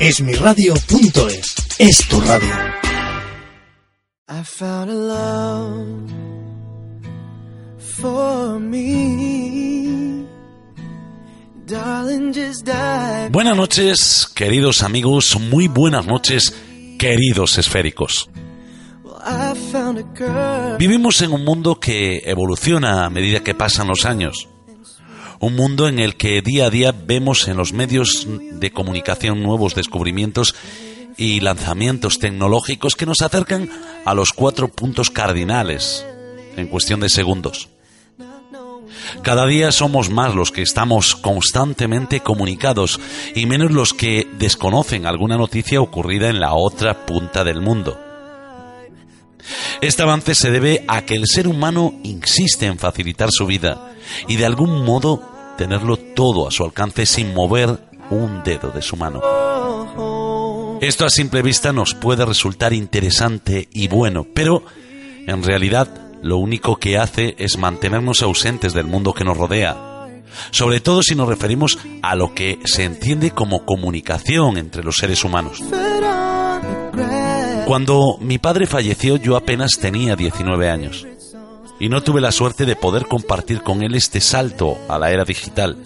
Esmiradio.es es tu radio. I found a love for me. Darling, just dive. Buenas noches, queridos amigos, muy buenas noches, queridos esféricos. Vivimos en un mundo que evoluciona a medida que pasan los años. Un mundo en el que día a día vemos en los medios de comunicación nuevos descubrimientos y lanzamientos tecnológicos que nos acercan a los cuatro puntos cardinales en cuestión de segundos. Cada día somos más los que estamos constantemente comunicados y menos los que desconocen alguna noticia ocurrida en la otra punta del mundo. Este avance se debe a que el ser humano insiste en facilitar su vida y de algún modo tenerlo todo a su alcance sin mover un dedo de su mano. Esto a simple vista nos puede resultar interesante y bueno, pero en realidad lo único que hace es mantenernos ausentes del mundo que nos rodea, sobre todo si nos referimos a lo que se entiende como comunicación entre los seres humanos. Cuando mi padre falleció yo apenas tenía 19 años y no tuve la suerte de poder compartir con él este salto a la era digital.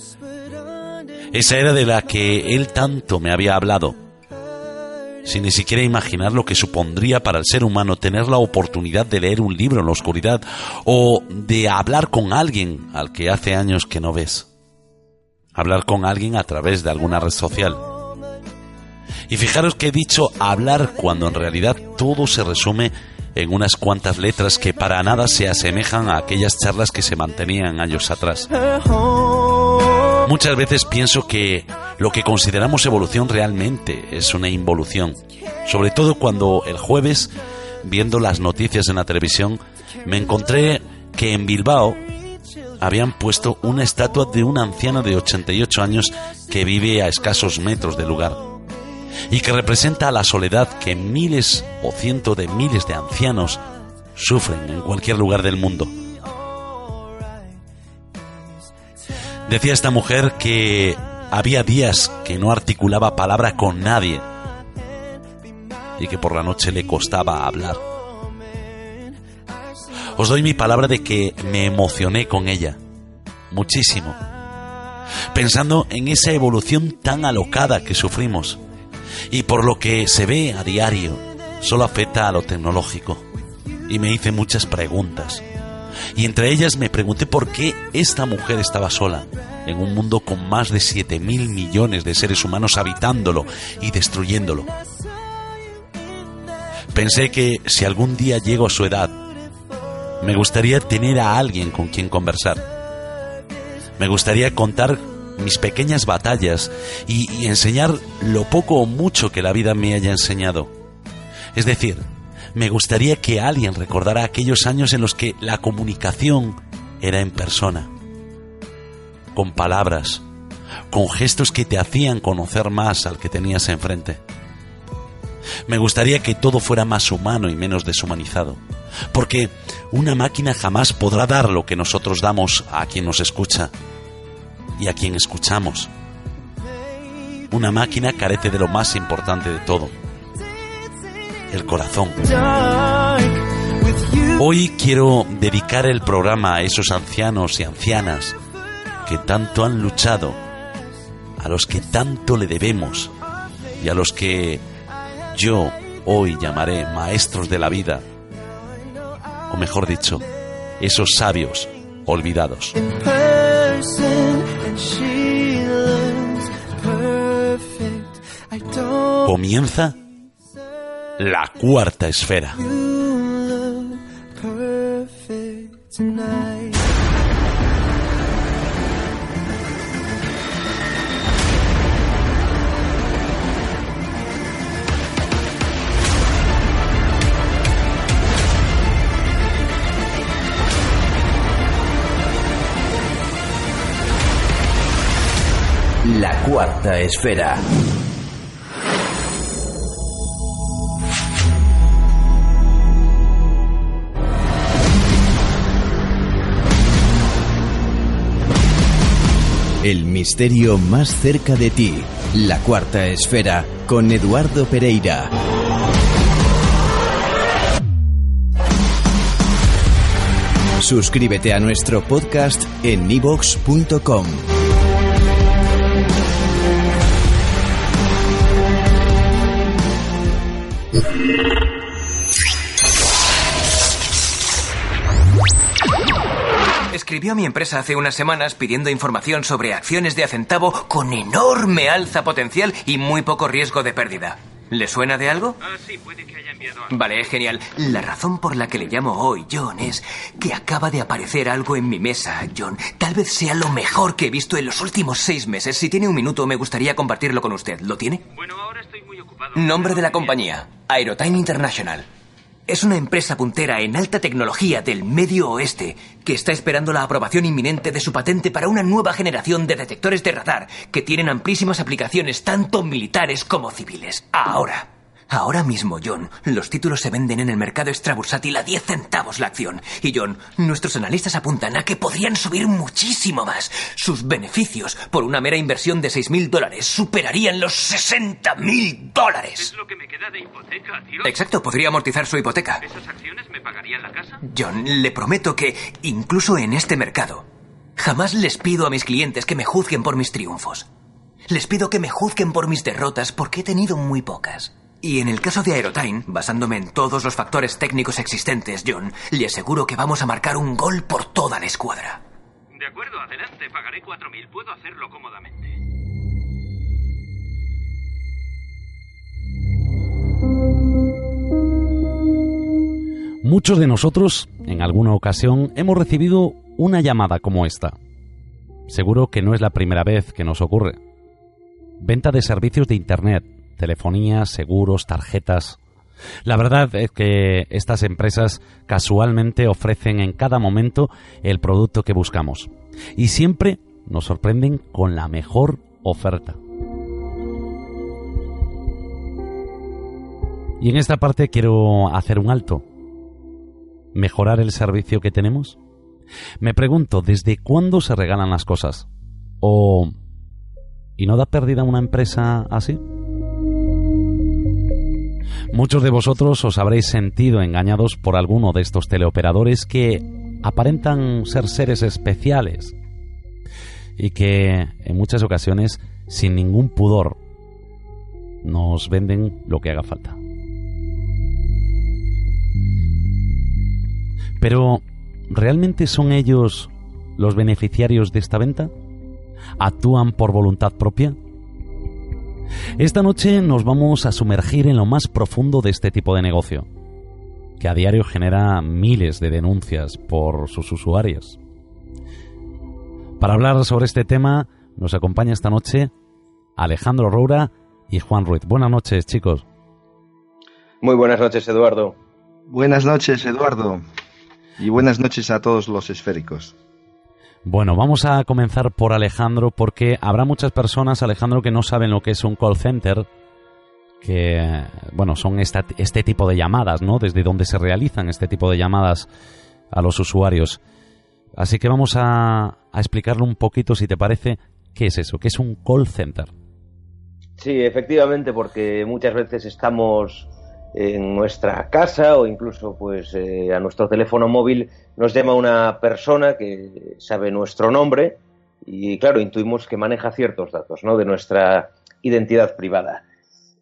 Esa era de la que él tanto me había hablado, sin ni siquiera imaginar lo que supondría para el ser humano tener la oportunidad de leer un libro en la oscuridad o de hablar con alguien al que hace años que no ves. Hablar con alguien a través de alguna red social. Y fijaros que he dicho hablar cuando en realidad todo se resume en unas cuantas letras que para nada se asemejan a aquellas charlas que se mantenían años atrás. Muchas veces pienso que lo que consideramos evolución realmente es una involución, sobre todo cuando el jueves, viendo las noticias en la televisión, me encontré que en Bilbao habían puesto una estatua de una anciana de 88 años que vive a escasos metros del lugar y que representa la soledad que miles o cientos de miles de ancianos sufren en cualquier lugar del mundo. Decía esta mujer que había días que no articulaba palabra con nadie y que por la noche le costaba hablar. Os doy mi palabra de que me emocioné con ella, muchísimo, pensando en esa evolución tan alocada que sufrimos y por lo que se ve a diario, solo afecta a lo tecnológico. Y me hice muchas preguntas. Y entre ellas me pregunté por qué esta mujer estaba sola, en un mundo con más de 7 mil millones de seres humanos habitándolo y destruyéndolo. Pensé que si algún día llego a su edad, me gustaría tener a alguien con quien conversar. Me gustaría contar mis pequeñas batallas y, enseñar lo poco o mucho que la vida me haya enseñado. Es decir, me gustaría que alguien recordara aquellos años en los que la comunicación era en persona, con palabras, con gestos que te hacían conocer más al que tenías enfrente. Me gustaría que todo fuera más humano y menos deshumanizado, porque una máquina jamás podrá dar lo que nosotros damos a quien nos escucha y a quien escuchamos. Una máquina carece de lo más importante de todo, el corazón. Hoy quiero dedicar el programa a esos ancianos y ancianas que tanto han luchado, a los que tanto le debemos y a los que yo hoy llamaré maestros de la vida, o mejor dicho, esos sabios olvidados. Comienza la cuarta esfera. La cuarta esfera. El misterio más cerca de ti. La cuarta esfera con Eduardo Pereira. Suscríbete a nuestro podcast en nivox.com. Escribió a mi empresa hace unas semanas pidiendo información sobre acciones de Acentavo con enorme alza potencial y muy poco riesgo de pérdida. ¿Le suena de algo? Ah, sí, puede que haya enviado algo. Vale, genial. La razón por la que le llamo hoy, John, es que acaba de aparecer algo en mi mesa, John. Tal vez sea lo mejor que he visto en los últimos seis meses. Si tiene un minuto, me gustaría compartirlo con usted. ¿Lo tiene? Bueno, ahora estoy muy ocupado. Nombre de la compañía, Aerotime International. Es una empresa puntera en alta tecnología del Medio Oeste que está esperando la aprobación inminente de su patente para una nueva generación de detectores de radar que tienen amplísimas aplicaciones tanto militares como civiles. Ahora. Ahora mismo, John, los títulos se venden en el mercado extrabursátil a 10 centavos la acción. Y John, nuestros analistas apuntan a que podrían subir muchísimo más. Sus beneficios por una mera inversión de 6.000 dólares superarían los 60.000 dólares. Es lo que me queda de hipoteca, tío. Exacto, podría amortizar su hipoteca. ¿Esas acciones me pagarían la casa? John, le prometo que, incluso en este mercado, jamás les pido a mis clientes que me juzguen por mis triunfos. Les pido que me juzguen por mis derrotas porque he tenido muy pocas. Y en el caso de Aerotime, basándome en todos los factores técnicos existentes, John, le aseguro que vamos a marcar un gol por toda la escuadra. De acuerdo, adelante, pagaré 4.000. Puedo hacerlo cómodamente. Muchos de nosotros, en alguna ocasión, hemos recibido una llamada como esta. Seguro que no es la primera vez que nos ocurre. Venta de servicios de Internet, telefonía, seguros, tarjetas. La verdad es que estas empresas casualmente ofrecen en cada momento el producto que buscamos. Y siempre nos sorprenden con la mejor oferta. Y en esta parte quiero hacer un alto. ¿Mejorar el servicio que tenemos? Me pregunto, ¿desde cuándo se regalan las cosas? ¿O... ¿Y no da pérdida una empresa así? Muchos de vosotros os habréis sentido engañados por alguno de estos teleoperadores que aparentan ser seres especiales y que en muchas ocasiones, sin ningún pudor, nos venden lo que haga falta. Pero, ¿realmente son ellos los beneficiarios de esta venta? ¿Actúan por voluntad propia? Esta noche nos vamos a sumergir en lo más profundo de este tipo de negocio, que a diario genera miles de denuncias por sus usuarios. Para hablar sobre este tema nos acompaña esta noche Alejandro Roura y Juan Ruiz. Buenas noches, chicos. Muy buenas noches, Eduardo. Buenas noches, Eduardo. Y buenas noches a todos los esféricos. Bueno, vamos a comenzar por Alejandro porque habrá muchas personas, Alejandro, que no saben lo que es un call center, que, bueno, son este tipo de llamadas, ¿no? Desde donde se realizan este tipo de llamadas a los usuarios. Así que vamos a, a explicarlo un poquito, si te parece, qué es eso, qué es un call center. Sí, efectivamente, porque muchas veces estamos en nuestra casa o incluso pues eh, a nuestro teléfono móvil nos llama una persona que sabe nuestro nombre y claro intuimos que maneja ciertos datos ¿no? de nuestra identidad privada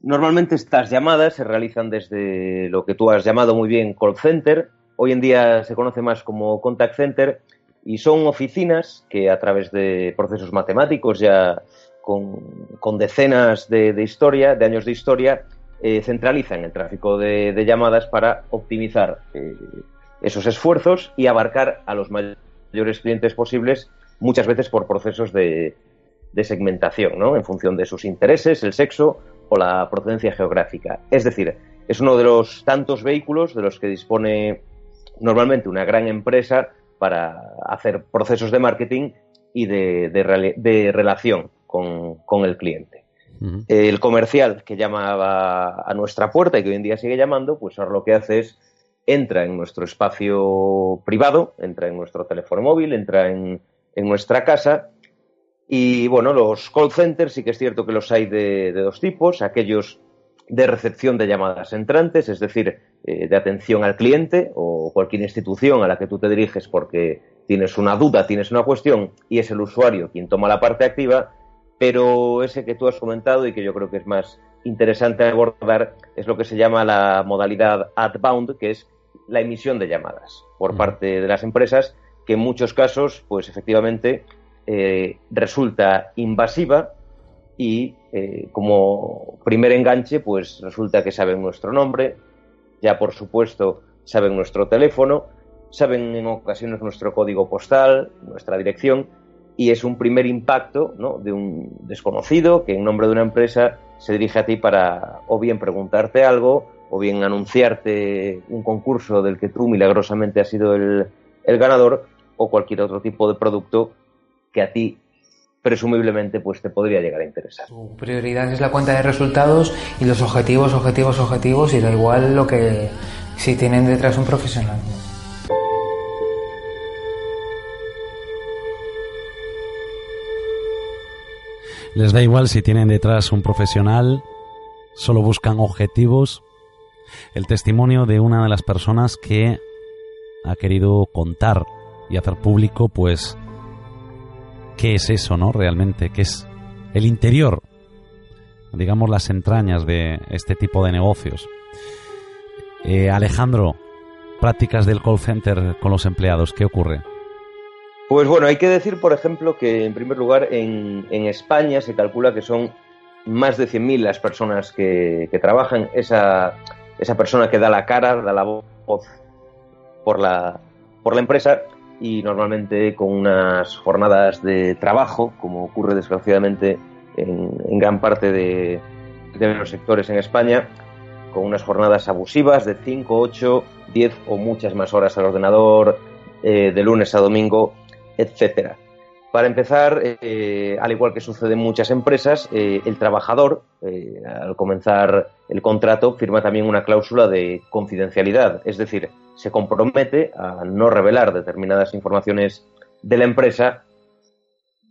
normalmente estas llamadas se realizan desde lo que tú has llamado muy bien call center hoy en día se conoce más como contact center y son oficinas que a través de procesos matemáticos ya con, con decenas de, de historia de años de historia eh, centralizan el tráfico de, llamadas para optimizar eh, esos esfuerzos y abarcar a los mayores clientes posibles, muchas veces por procesos de, segmentación, ¿no? en función de sus intereses, el sexo o la procedencia geográfica. Es decir, es uno de los tantos vehículos de los que dispone normalmente una gran empresa para hacer procesos de marketing y de, relación con el cliente. El comercial que llamaba a nuestra puerta y que hoy en día sigue llamando, pues ahora lo que hace es entra en nuestro espacio privado, entra en nuestro teléfono móvil, entra en, nuestra casa Y bueno, los call centers sí que es cierto que los hay de, de dos tipos, aquellos de recepción de llamadas entrantes, es decir, eh, de atención al cliente o cualquier institución a la que tú te diriges porque tienes una duda, tienes una cuestión y es el usuario quien toma la parte activa, pero ese que tú has comentado y que yo creo que es más interesante abordar es lo que se llama la modalidad outbound, que es la emisión de llamadas por parte de las empresas, que en muchos casos, pues efectivamente, eh, resulta invasiva y eh, como primer enganche, pues resulta que saben nuestro nombre, ya por supuesto saben nuestro teléfono, saben en ocasiones nuestro código postal, nuestra dirección, y es un primer impacto ¿no? de un desconocido que en nombre de una empresa se dirige a ti para o bien preguntarte algo, o bien anunciarte un concurso del que tú milagrosamente has sido el, el ganador, o cualquier otro tipo de producto que a ti presumiblemente pues te podría llegar a interesar. Su prioridad es la cuenta de resultados y los objetivos, objetivos, objetivos y da igual lo que si tienen detrás un profesional. Les da igual si tienen detrás un profesional, solo buscan objetivos. El testimonio de una de las personas que ha querido contar y hacer público pues qué es eso, ¿no? Realmente, qué es el interior, digamos las entrañas de este tipo de negocios. Eh, Alejandro, prácticas del call center con los empleados, ¿qué ocurre? Pues bueno, hay que decir, por ejemplo, que en primer lugar en, España se calcula que son más de 100.000 las personas que, trabajan. Esa, persona que da la cara, da la voz por la, empresa, y normalmente con unas jornadas de trabajo, como ocurre desgraciadamente en, gran parte de, de, los sectores en España, con unas jornadas abusivas de 5, 8, 10 o muchas más horas al ordenador, eh, de lunes a domingo, etcétera. Para empezar, eh, al igual que sucede en muchas empresas, eh, el trabajador, eh, al comenzar el contrato, firma también una cláusula de confidencialidad, es decir, se compromete a no revelar determinadas informaciones de la empresa,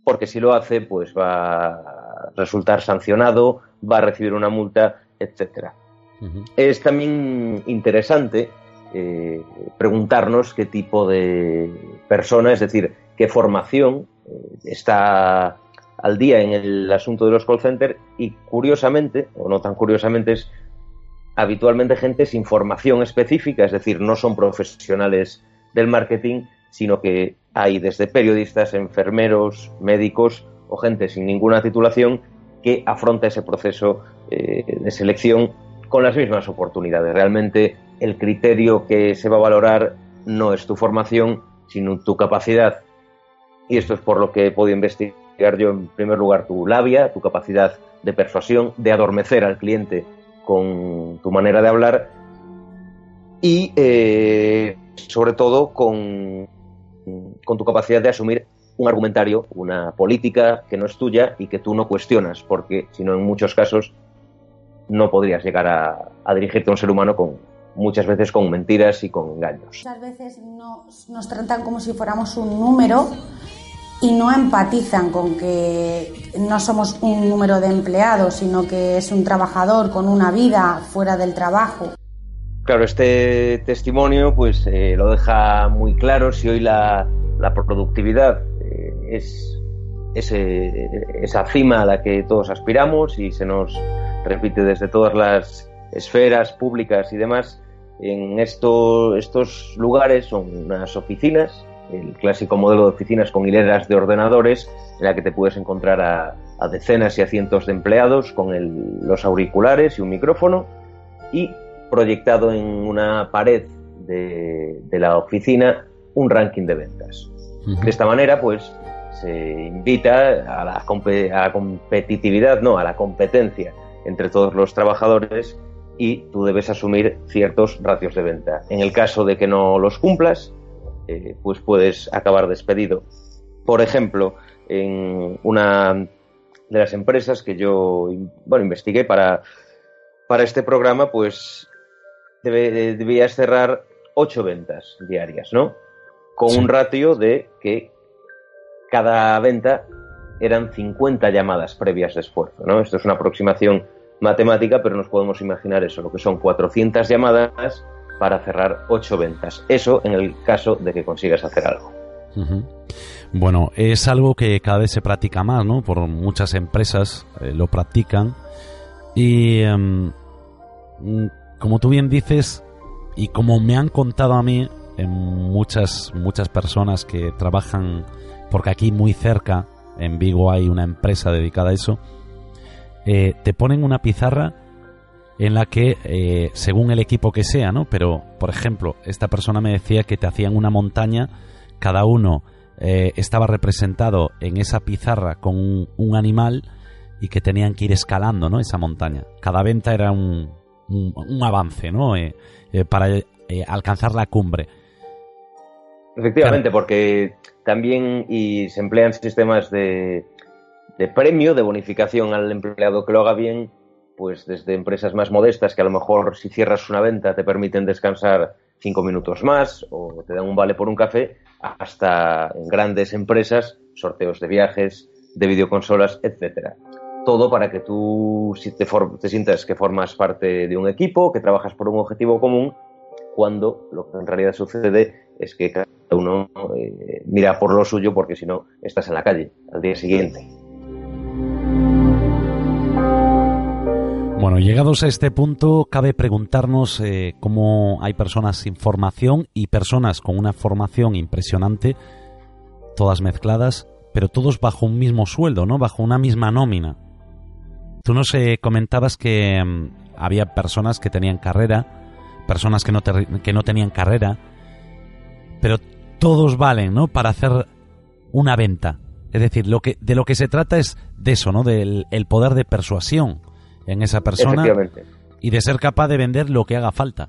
porque si lo hace, pues va a resultar sancionado, va a recibir una multa, etcétera. Uh -huh. Es también interesante preguntarnos qué tipo de persona, es decir, qué formación está al día en el asunto de los call centers y curiosamente, o no tan curiosamente, es habitualmente gente sin formación específica, es decir, no son profesionales del marketing, sino que hay desde periodistas, enfermeros, médicos o gente sin ninguna titulación que afronta ese proceso eh, de selección con las mismas oportunidades. Realmente el criterio que se va a valorar no es tu formación, sino tu capacidad y esto es por lo que he podido investigar yo en primer lugar tu labia, tu capacidad de persuasión, de adormecer al cliente con tu manera de hablar y eh, sobre todo con, con tu capacidad de asumir un argumentario, una política que no es tuya y que tú no cuestionas, porque si no en muchos casos no podrías llegar a, dirigirte a un ser humano con, muchas veces con mentiras y con engaños. Muchas veces nos tratan como si fuéramos un número y no empatizan con que no somos un número de empleados, sino que es un trabajador con una vida fuera del trabajo. Claro, este testimonio pues eh, lo deja muy claro si hoy la, la productividad eh, es ese, esa cima a la que todos aspiramos y se nos repite desde todas las esferas públicas y demás, en esto, estos lugares son unas oficinas el clásico modelo de oficinas con hileras de ordenadores en la que te puedes encontrar a, a decenas y a cientos de empleados con el, los auriculares y un micrófono y proyectado en una pared de, de la oficina un ranking de ventas. Uh -huh. De esta manera, pues, se invita a la, a la competitividad, no, a la competencia entre todos los trabajadores y tú debes asumir ciertos ratios de venta. En el caso de que no los cumplas, eh, pues puedes acabar despedido. Por ejemplo, en una de las empresas que yo bueno, investigué para, para este programa, pues debe, debías cerrar ocho ventas diarias, ¿no? Con sí. un ratio de que cada venta eran 50 llamadas previas de esfuerzo. ¿no? Esto es una aproximación matemática, pero nos podemos imaginar eso, lo que son 400 llamadas para cerrar 8 ventas. Eso en el caso de que consigas hacer algo. Bueno, es algo que cada vez se practica más, ¿no? Por muchas empresas eh, lo practican. Y em, mm, como tú bien dices, y como me han contado a mí, en muchas, muchas personas que trabajan, porque aquí muy cerca, en Vigo hay una empresa dedicada a eso, eh, te ponen una pizarra en la que, eh, según el equipo que sea, ¿no? Pero, por ejemplo, esta persona me decía que te hacían una montaña, cada uno eh, estaba representado en esa pizarra con un, animal y que tenían que ir escalando, ¿no? Esa montaña. Cada venta era un, un, avance, ¿no? para alcanzar la cumbre. Efectivamente, porque también y se emplean sistemas de, de premio, de bonificación al empleado que lo haga bien, pues desde empresas más modestas que a lo mejor si cierras una venta te permiten descansar cinco minutos más o te dan un vale por un café, hasta en grandes empresas, sorteos de viajes, de videoconsolas, etcétera. Todo para que tú te, te sientas que formas parte de un equipo, que trabajas por un objetivo común, cuando lo que en realidad sucede es que cada uno eh, mira por lo suyo porque si no estás en la calle al día siguiente. Bueno, llegados a este punto, cabe preguntarnos eh, cómo hay personas sin formación y personas con una formación impresionante, todas mezcladas, pero todos bajo un mismo sueldo, ¿no? Bajo una misma nómina. Tú nos eh, comentabas que mm, había personas que tenían carrera, personas que no, que no tenían carrera, pero todos valen, ¿no? Para hacer una venta. Es decir, lo que, de lo que se trata es de eso, ¿no? Del el poder de persuasión en esa persona y de ser capaz de vender lo que haga falta.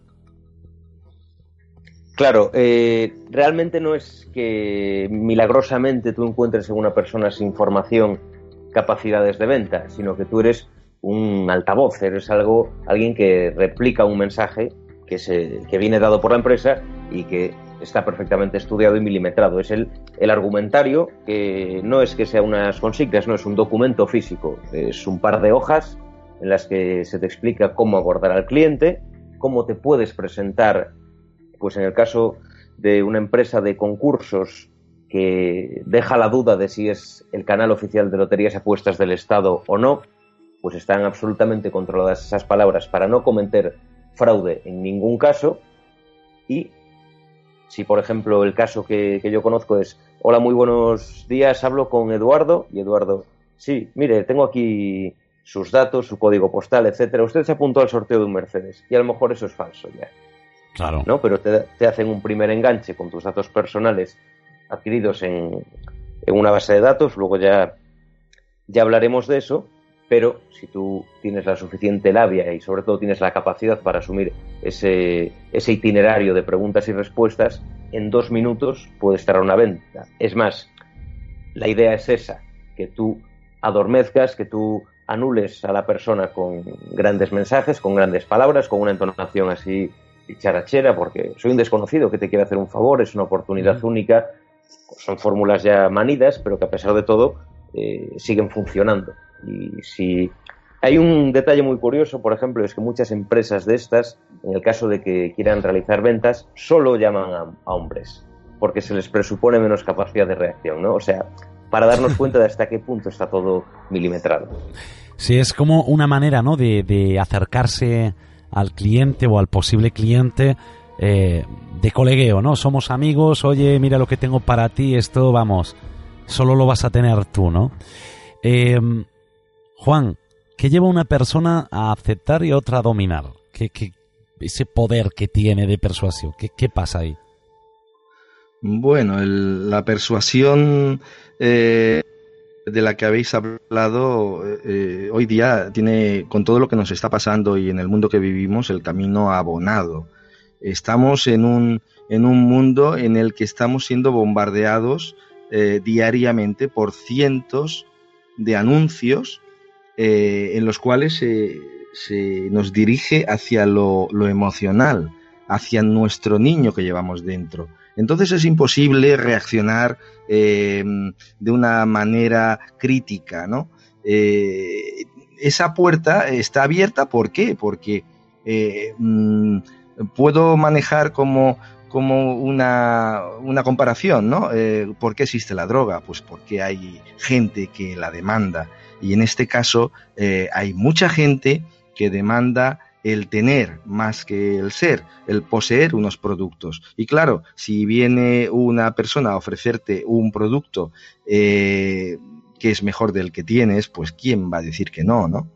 Claro, eh, realmente no es que milagrosamente tú encuentres en una persona sin formación capacidades de venta, sino que tú eres un altavoz, eres algo, alguien que replica un mensaje que, se, que viene dado por la empresa y que está perfectamente estudiado y milimetrado. Es el, el argumentario que no es que sea unas consignas, no es un documento físico, es un par de hojas en las que se te explica cómo abordar al cliente, cómo te puedes presentar, pues en el caso de una empresa de concursos que deja la duda de si es el canal oficial de loterías apuestas del Estado o no, pues están absolutamente controladas esas palabras para no cometer fraude en ningún caso. Y si, por ejemplo, el caso que, que yo conozco es, hola, muy buenos días, hablo con Eduardo, y Eduardo, sí, mire, tengo aquí sus datos, su código postal, etcétera. Usted se apuntó al sorteo de un Mercedes y a lo mejor eso es falso ya. Claro. ¿No? Pero te, hacen un primer enganche con tus datos personales adquiridos en, en, una base de datos, luego ya, ya hablaremos de eso, pero si tú tienes la suficiente labia y sobre todo tienes la capacidad para asumir ese, ese itinerario de preguntas y respuestas, en dos minutos puedes estar a una venta. Es más, la idea es esa, que tú adormezcas, que tú anules a la persona con grandes mensajes, con grandes palabras, con una entonación así charachera, porque soy un desconocido que te quiere hacer un favor, es una oportunidad única, son fórmulas ya manidas, pero que a pesar de todo eh, siguen funcionando. Y si hay un detalle muy curioso, por ejemplo, es que muchas empresas de estas, en el caso de que quieran realizar ventas, solo llaman a, a hombres, porque se les presupone menos capacidad de reacción, ¿no? O sea, para darnos cuenta de hasta qué punto está todo milimetrado. Sí, es como una manera, ¿no? De, acercarse al cliente o al posible cliente eh, de colegueo, ¿no? Somos amigos, oye, mira lo que tengo para ti, esto, vamos, solo lo vas a tener tú, ¿no? Em, Juan, ¿qué lleva una persona a aceptar y otra a dominar? ¿Qué, ese poder que tiene de persuasión, ¿qué, qué pasa ahí? Bueno, la persuasión eh, de la que habéis hablado eh, hoy día tiene, con todo lo que nos está pasando y en el mundo que vivimos, el camino abonado. Estamos en un, en un mundo en el que estamos siendo bombardeados eh, diariamente por cientos de anuncios eh, en los cuales se, se, nos dirige hacia lo, lo emocional, hacia nuestro niño que llevamos dentro. Entonces es imposible reaccionar eh, de una manera crítica, ¿no? Eh, esa puerta está abierta, ¿por qué? Porque eh, mm, puedo manejar como, como una, una, comparación, ¿no? ¿Por qué existe la droga? Pues porque hay gente que la demanda. Y en este caso hay mucha gente que demanda el tener más que el ser, el poseer unos productos. Y claro, si viene una persona a ofrecerte un producto eh, que es mejor del que tienes, pues ¿quién va a decir que no, no?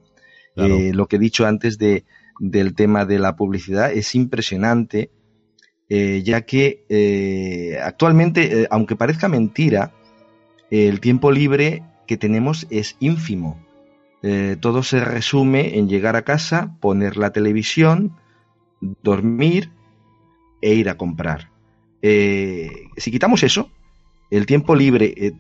Eh, lo que he dicho antes de, del tema de la publicidad es impresionante, eh, ya que actualmente, aunque parezca mentira, el tiempo libre que tenemos es ínfimo. Eh, todo se resume en llegar a casa, poner la televisión, dormir e ir a comprar. Eh, si quitamos eso, el tiempo libre, eh,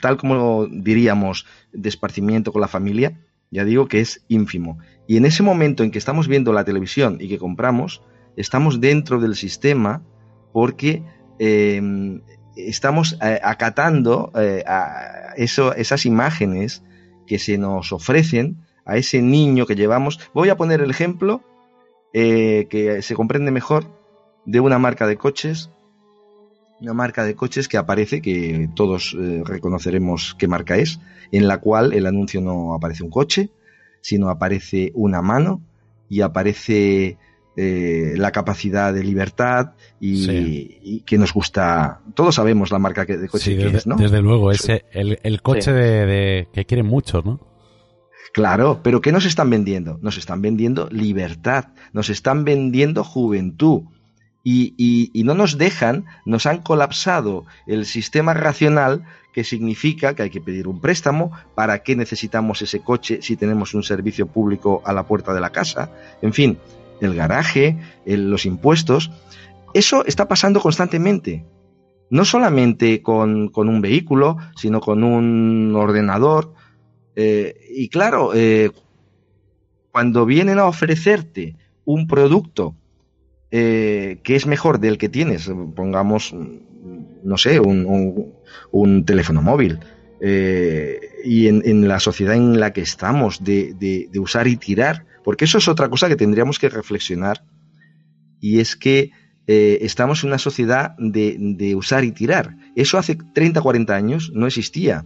tal como diríamos, de esparcimiento con la familia, ya digo que es ínfimo. Y en ese momento en que estamos viendo la televisión y que compramos, estamos dentro del sistema porque estamos acatando esas imágenes que se nos ofrecen a ese niño que llevamos. Voy a poner el ejemplo eh, que se comprende mejor de una marca de coches, una marca de coches que aparece, que todos eh, reconoceremos qué marca es, en la cual el anuncio no aparece un coche, sino aparece una mano y aparece eh, la capacidad de libertad y, que nos gusta. Todos sabemos la marca de coche que es, ¿no? Desde luego, ese, el, coche de, que quieren muchos, ¿no? Claro, pero ¿qué nos están vendiendo? Nos están vendiendo libertad, nos están vendiendo juventud. Y, y, no nos dejan, nos han colapsado el sistema racional que significa que hay que pedir un préstamo, para qué necesitamos ese coche si tenemos un servicio público a la puerta de la casa, en fin, el garaje, los impuestos. Eso está pasando constantemente. No solamente con, un vehículo, sino con un ordenador. Eh, y claro, eh, cuando vienen a ofrecerte un producto eh, que es mejor del que tienes, pongamos, no sé, un, teléfono móvil, y en, la sociedad en la que estamos, de usar y tirar, porque eso es otra cosa que tendríamos que reflexionar y es que eh, estamos en una sociedad de, usar y tirar. Eso hace 30, 40 años no existía.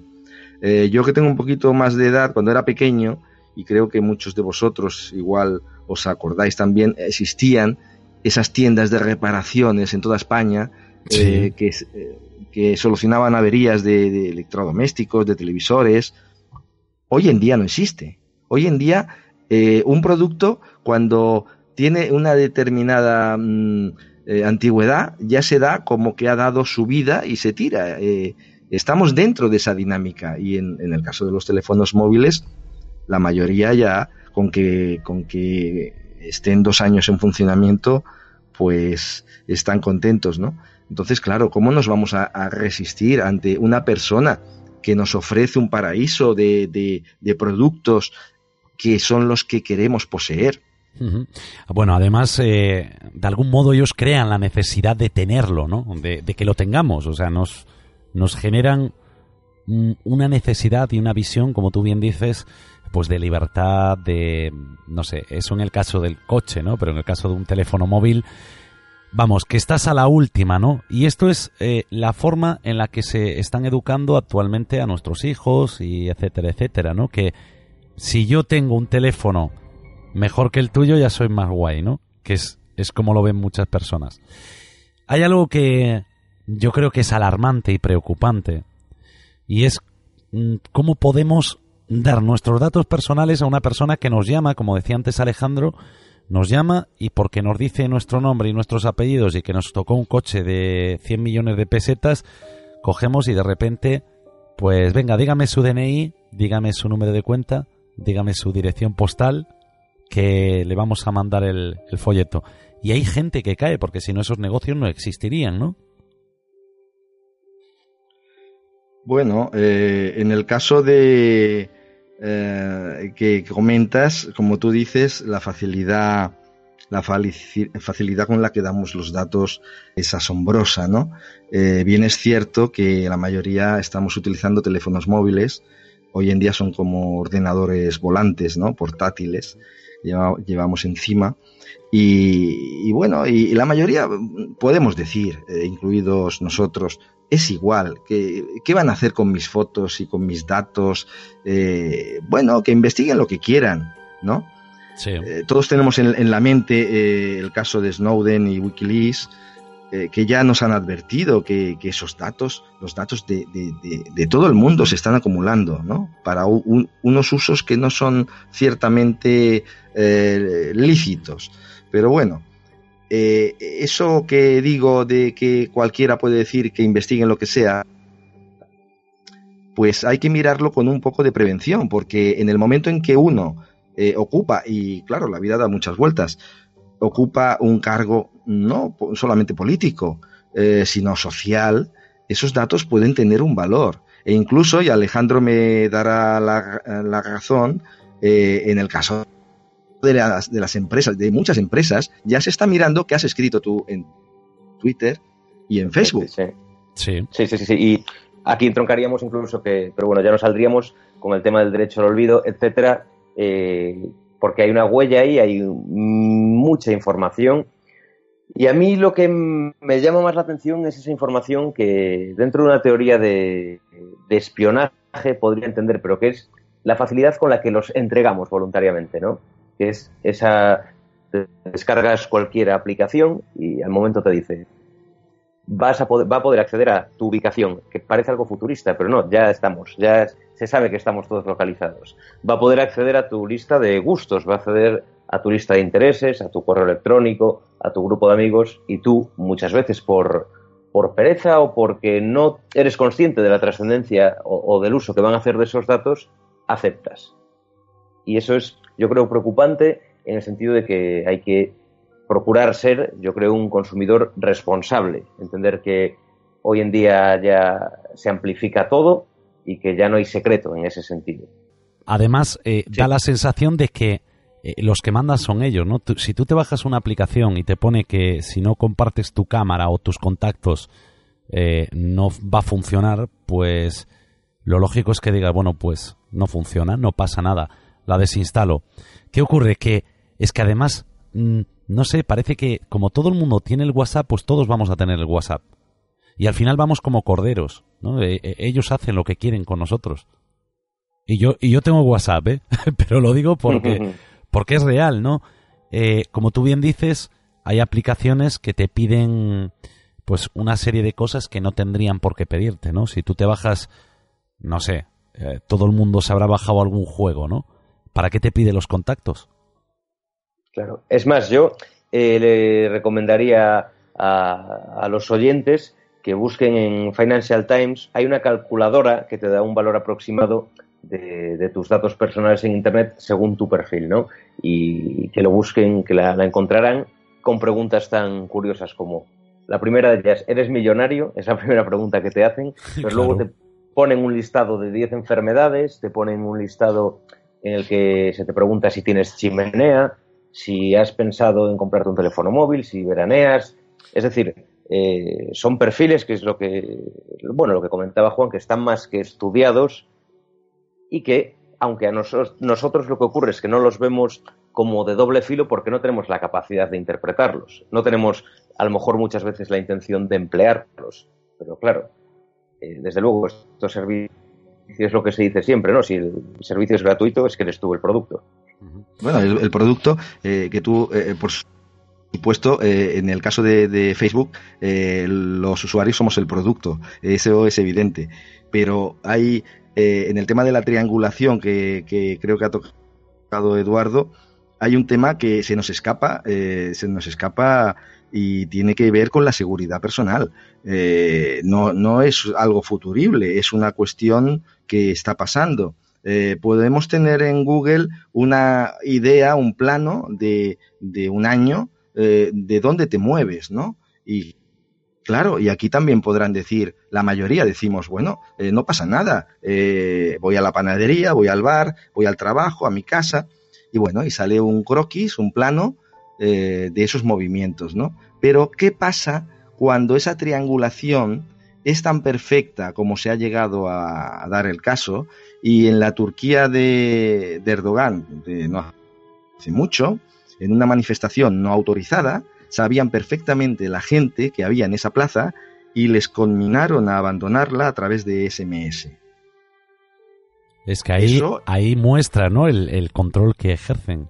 Eh, yo que tengo un poquito más de edad, cuando era pequeño, y creo que muchos de vosotros igual os acordáis también, existían esas tiendas de reparaciones en toda España eh, que, que, solucionaban averías de electrodomésticos, de televisores. Hoy en día no existe. Hoy en día eh, un producto cuando tiene una determinada mm, eh, antigüedad ya se da como que ha dado su vida y se tira. Eh, estamos dentro de esa dinámica y en, el caso de los teléfonos móviles la mayoría ya con que, con que estén dos años en funcionamiento pues están contentos, ¿no? Entonces, claro, ¿cómo nos vamos a, resistir ante una persona que nos ofrece un paraíso de, de productos que son los que queremos poseer. Bueno, además, eh, de algún modo ellos crean la necesidad de tenerlo, ¿no? De, que lo tengamos, o sea, nos, nos generan una necesidad y una visión, como tú bien dices, pues de libertad, de, no sé, eso en el caso del coche, ¿no? Pero en el caso de un teléfono móvil, vamos, que estás a la última, ¿no? Y esto es eh, la forma en la que se están educando actualmente a nuestros hijos y etcétera, etcétera, ¿no? Que si yo tengo un teléfono mejor que el tuyo, ya soy más guay, ¿no? Que es, es como lo ven muchas personas. Hay algo que yo creo que es alarmante y preocupante, y es mm, cómo podemos dar nuestros datos personales a una persona que nos llama, como decía antes Alejandro, nos llama y porque nos dice nuestro nombre y nuestros apellidos y que nos tocó un coche de 100 millones de pesetas, cogemos y de repente, pues venga, dígame su DNI, dígame su número de cuenta, dígame su dirección postal, que le vamos a mandar el, folleto. Y hay gente que cae, porque si no esos negocios no existirían, ¿no? Bueno, eh, en el caso de eh, que comentas, como tú dices, la facilidad la facilidad con la que damos los datos es asombrosa, ¿no? Eh, bien es cierto que la mayoría estamos utilizando teléfonos móviles, hoy en día son como ordenadores volantes, ¿no? Portátiles, llevamos encima. Y, bueno, y, la mayoría, podemos decir, eh, incluidos nosotros, es igual. ¿Qué, ¿Qué, van a hacer con mis fotos y con mis datos? Eh, bueno, que investiguen lo que quieran, ¿no? Eh, todos tenemos en, la mente eh, el caso de Snowden y Wikileaks, eh, que ya nos han advertido que, esos datos, los datos de, todo el mundo se están acumulando, ¿no? Para unos usos que no son ciertamente lícitos. Pero bueno, eso que digo de que cualquiera puede decir que investiguen lo que sea, pues hay que mirarlo con un poco de prevención, porque en el momento en que uno eh, ocupa, y claro, la vida da muchas vueltas, ocupa un cargo no solamente político, eh, sino social, esos datos pueden tener un valor. E incluso, y Alejandro me dará la, razón, eh, en el caso de las, de las empresas, de muchas empresas, ya se está mirando qué has escrito tú en Twitter y en Facebook. Sí sí. sí. sí, sí, Y aquí entroncaríamos incluso que, pero bueno, ya nos saldríamos con el tema del derecho al olvido, etcétera, eh, porque hay una huella ahí, hay mucha información. Y a mí lo que me llama más la atención es esa información que dentro de una teoría de, espionaje podría entender, pero que es la facilidad con la que los entregamos voluntariamente, ¿no? Que es esa descargas cualquier aplicación y al momento te dice vas a poder, va a poder acceder a tu ubicación, que parece algo futurista, pero no, ya estamos, ya se sabe que estamos todos localizados. Va a poder acceder a tu lista de gustos, va a acceder a tu lista de intereses, a tu correo electrónico, a tu grupo de amigos y tú muchas veces por, por pereza o porque no eres consciente de la trascendencia o, del uso que van a hacer de esos datos, aceptas. Y eso es, yo creo, preocupante en el sentido de que hay que procurar ser, yo creo, un consumidor responsable, entender que hoy en día ya se amplifica todo y que ya no hay secreto en ese sentido. Además, eh, da la sensación de que eh, los que mandan son ellos, ¿no? si tú te bajas una aplicación y te pone que si no compartes tu cámara o tus contactos eh, no va a funcionar, pues lo lógico es que digas, bueno, pues no funciona, no pasa nada, la desinstalo. ¿Qué ocurre? Que es que además, mm, no sé, parece que como todo el mundo tiene el WhatsApp, pues todos vamos a tener el WhatsApp. Y al final vamos como corderos, ¿no? E, e, ellos hacen lo que quieren con nosotros. Y yo, y yo tengo WhatsApp, ¿eh? Pero lo digo porque, porque es real, ¿no? Eh, como tú bien dices, hay aplicaciones que te piden pues una serie de cosas que no tendrían por qué pedirte, ¿no? Si tú te bajas, no sé, eh, todo el mundo se habrá bajado algún juego, ¿no? ¿Para qué te pide los contactos? Claro. Es más, yo eh, le recomendaría a, a, los oyentes que busquen en Financial Times, hay una calculadora que te da un valor aproximado de, tus datos personales en Internet según tu perfil, ¿no? Y que lo busquen, que la, encontrarán con preguntas tan curiosas como la primera de ellas, ¿eres millonario? Es la primera pregunta que te hacen, pero luego te ponen un listado de 10 enfermedades, te ponen un listado en el que se te pregunta si tienes chimenea, si has pensado en comprarte un teléfono móvil, si veraneas, es decir, eh, son perfiles que es lo que, bueno, lo que comentaba Juan, que están más que estudiados y que, aunque a nosotros, nosotros lo que ocurre es que no los vemos como de doble filo porque no tenemos la capacidad de interpretarlos. No tenemos, a lo mejor, muchas veces la intención de emplearlos. Pero claro, eh, desde luego, estos servicios es lo que se dice siempre, ¿no? Si el servicio es gratuito, es que eres tú el producto. Bueno, el, producto eh, que tú, por supuesto, eh, en el caso de, Facebook, eh, los usuarios somos el producto, eso es evidente. Pero hay, eh, en el tema de la triangulación que, creo que ha tocado Eduardo, hay un tema que se nos escapa, se nos escapa y tiene que ver con la seguridad personal. no, no es algo futurible, es una cuestión que está pasando. podemos tener en Google una idea, un plano de, de un año eh, de dónde te mueves, ¿no? Y claro, y aquí también podrán decir, la mayoría decimos, bueno, eh, no pasa nada, eh, voy a la panadería, voy al bar, voy al trabajo, a mi casa, y bueno, y sale un croquis, un plano eh, de esos movimientos, ¿no? Pero, ¿qué pasa cuando esa triangulación es tan perfecta como se ha llegado a, dar el caso y en la Turquía de, Erdogan, de no hace mucho, en una manifestación no autorizada, sabían perfectamente la gente que había en esa plaza y les conminaron a abandonarla a través de SMS. Es que ahí, ahí muestra ¿no? el, control que ejercen.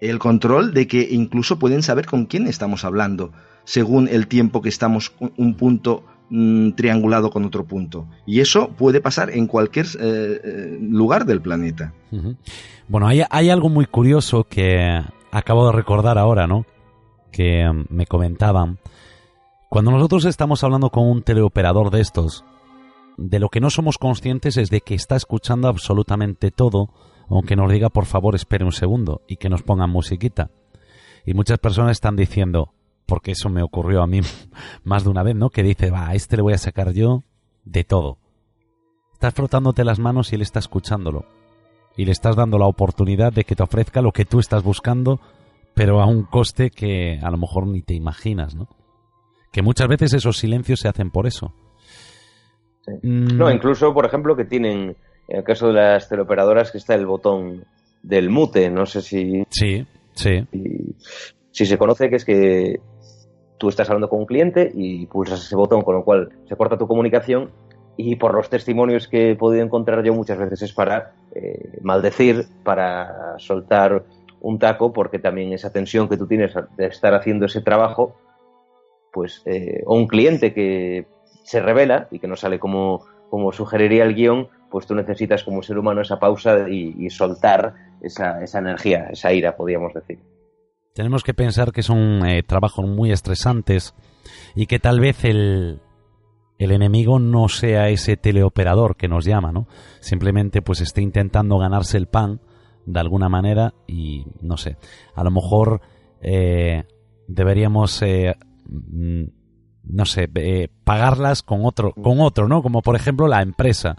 El control de que incluso pueden saber con quién estamos hablando, según el tiempo que estamos un punto mm, triangulado con otro punto. Y eso puede pasar en cualquier eh, eh, lugar del planeta. Bueno, hay, hay algo muy curioso que acabo de recordar ahora, ¿no? Que mm, me comentaban. Cuando nosotros estamos hablando con un teleoperador de estos, de lo que no somos conscientes es de que está escuchando absolutamente todo, aunque nos diga por favor espere un segundo y que nos pongan musiquita. Y muchas personas están diciendo, porque eso me ocurrió a mí más de una vez, ¿no? Que dice, va, a este le voy a sacar yo de todo. Estás frotándote las manos y él está escuchándolo. Y le estás dando la oportunidad de que te ofrezca lo que tú estás buscando, pero a un coste que a lo mejor ni te imaginas, ¿no? Que muchas veces esos silencios se hacen por eso Mm. No, incluso, por ejemplo, que tienen, en el caso de las teleoperadoras, que está el botón del mute, no sé si... Sí, sí. Si, se conoce que es que tú estás hablando con un cliente y pulsas ese botón, con lo cual se corta tu comunicación y por los testimonios que he podido encontrar yo muchas veces es para eh, maldecir, para soltar un taco, porque también esa tensión que tú tienes de estar haciendo ese trabajo, pues, eh, o un cliente que se revela y que no sale como, como sugeriría el guion, pues tú necesitas como ser humano esa pausa y, soltar esa, esa, energía, esa ira, podríamos decir. Tenemos que pensar que son eh, trabajos muy estresantes y que tal vez el, el enemigo no sea ese teleoperador que nos llama, ¿no? Simplemente pues esté intentando ganarse el pan de alguna manera y no sé, a lo mejor eh, deberíamos eh, mm, no sé, eh, pagarlas con otro, con otro, ¿no? Como por ejemplo la empresa.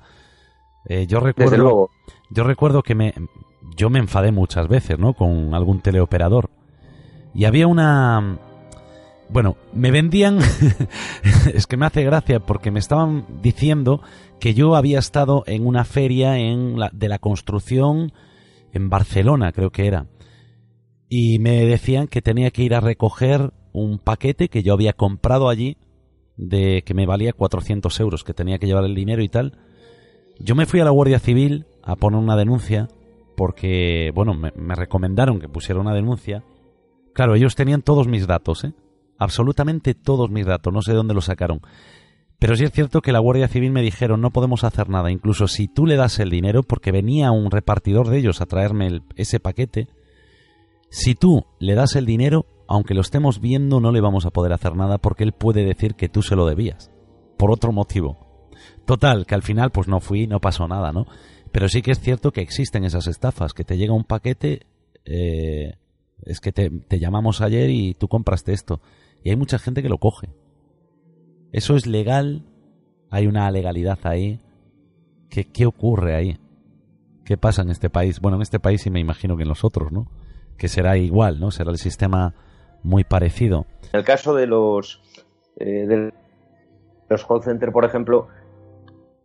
Eh, yo recuerdo, yo recuerdo que me, yo me enfadé muchas veces, ¿no? Con algún teleoperador y había una, bueno, me vendían, es que me hace gracia porque me estaban diciendo que yo había estado en una feria en la, de la construcción en Barcelona, creo que era, y me decían que tenía que ir a recoger un paquete que yo había comprado allí de que me valía 400 euros, que tenía que llevar el dinero y tal. Yo me fui a la Guardia Civil a poner una denuncia porque, bueno, me, recomendaron que pusiera una denuncia. Claro, ellos tenían todos mis datos, ¿eh? Absolutamente todos mis datos, no sé de dónde los sacaron. Pero sí es cierto que la Guardia Civil me dijeron no podemos hacer nada, incluso si tú le das el dinero, porque venía un repartidor de ellos a traerme ese paquete, si tú le das el dinero, aunque lo estemos viendo, no le vamos a poder hacer nada porque él puede decir que tú se lo debías. Por otro motivo. Total, que al final pues no fui, no pasó nada, ¿no? Pero sí que es cierto que existen esas estafas, que te llega un paquete, eh, es que te, te llamamos ayer y tú compraste esto. Y hay mucha gente que lo coge. Eso es legal, hay una legalidad ahí. ¿Qué, ¿Qué ocurre ahí? ¿Qué pasa en este país? Bueno, en este país y me imagino que en los otros, ¿no? Que será igual, ¿no? Será el sistema muy parecido. En el caso de los, eh, de los call center, por ejemplo,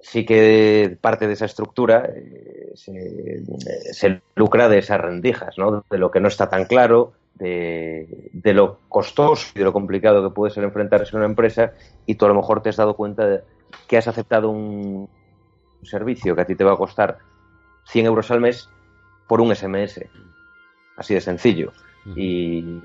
sí que parte de esa estructura eh, se, lucra de esas rendijas, ¿no? de lo que no está tan claro, de, de, lo costoso y de lo complicado que puede ser enfrentarse a una empresa y tú a lo mejor te has dado cuenta de que has aceptado un servicio que a ti te va a costar 100 euros al mes por un SMS. Así de sencillo. Y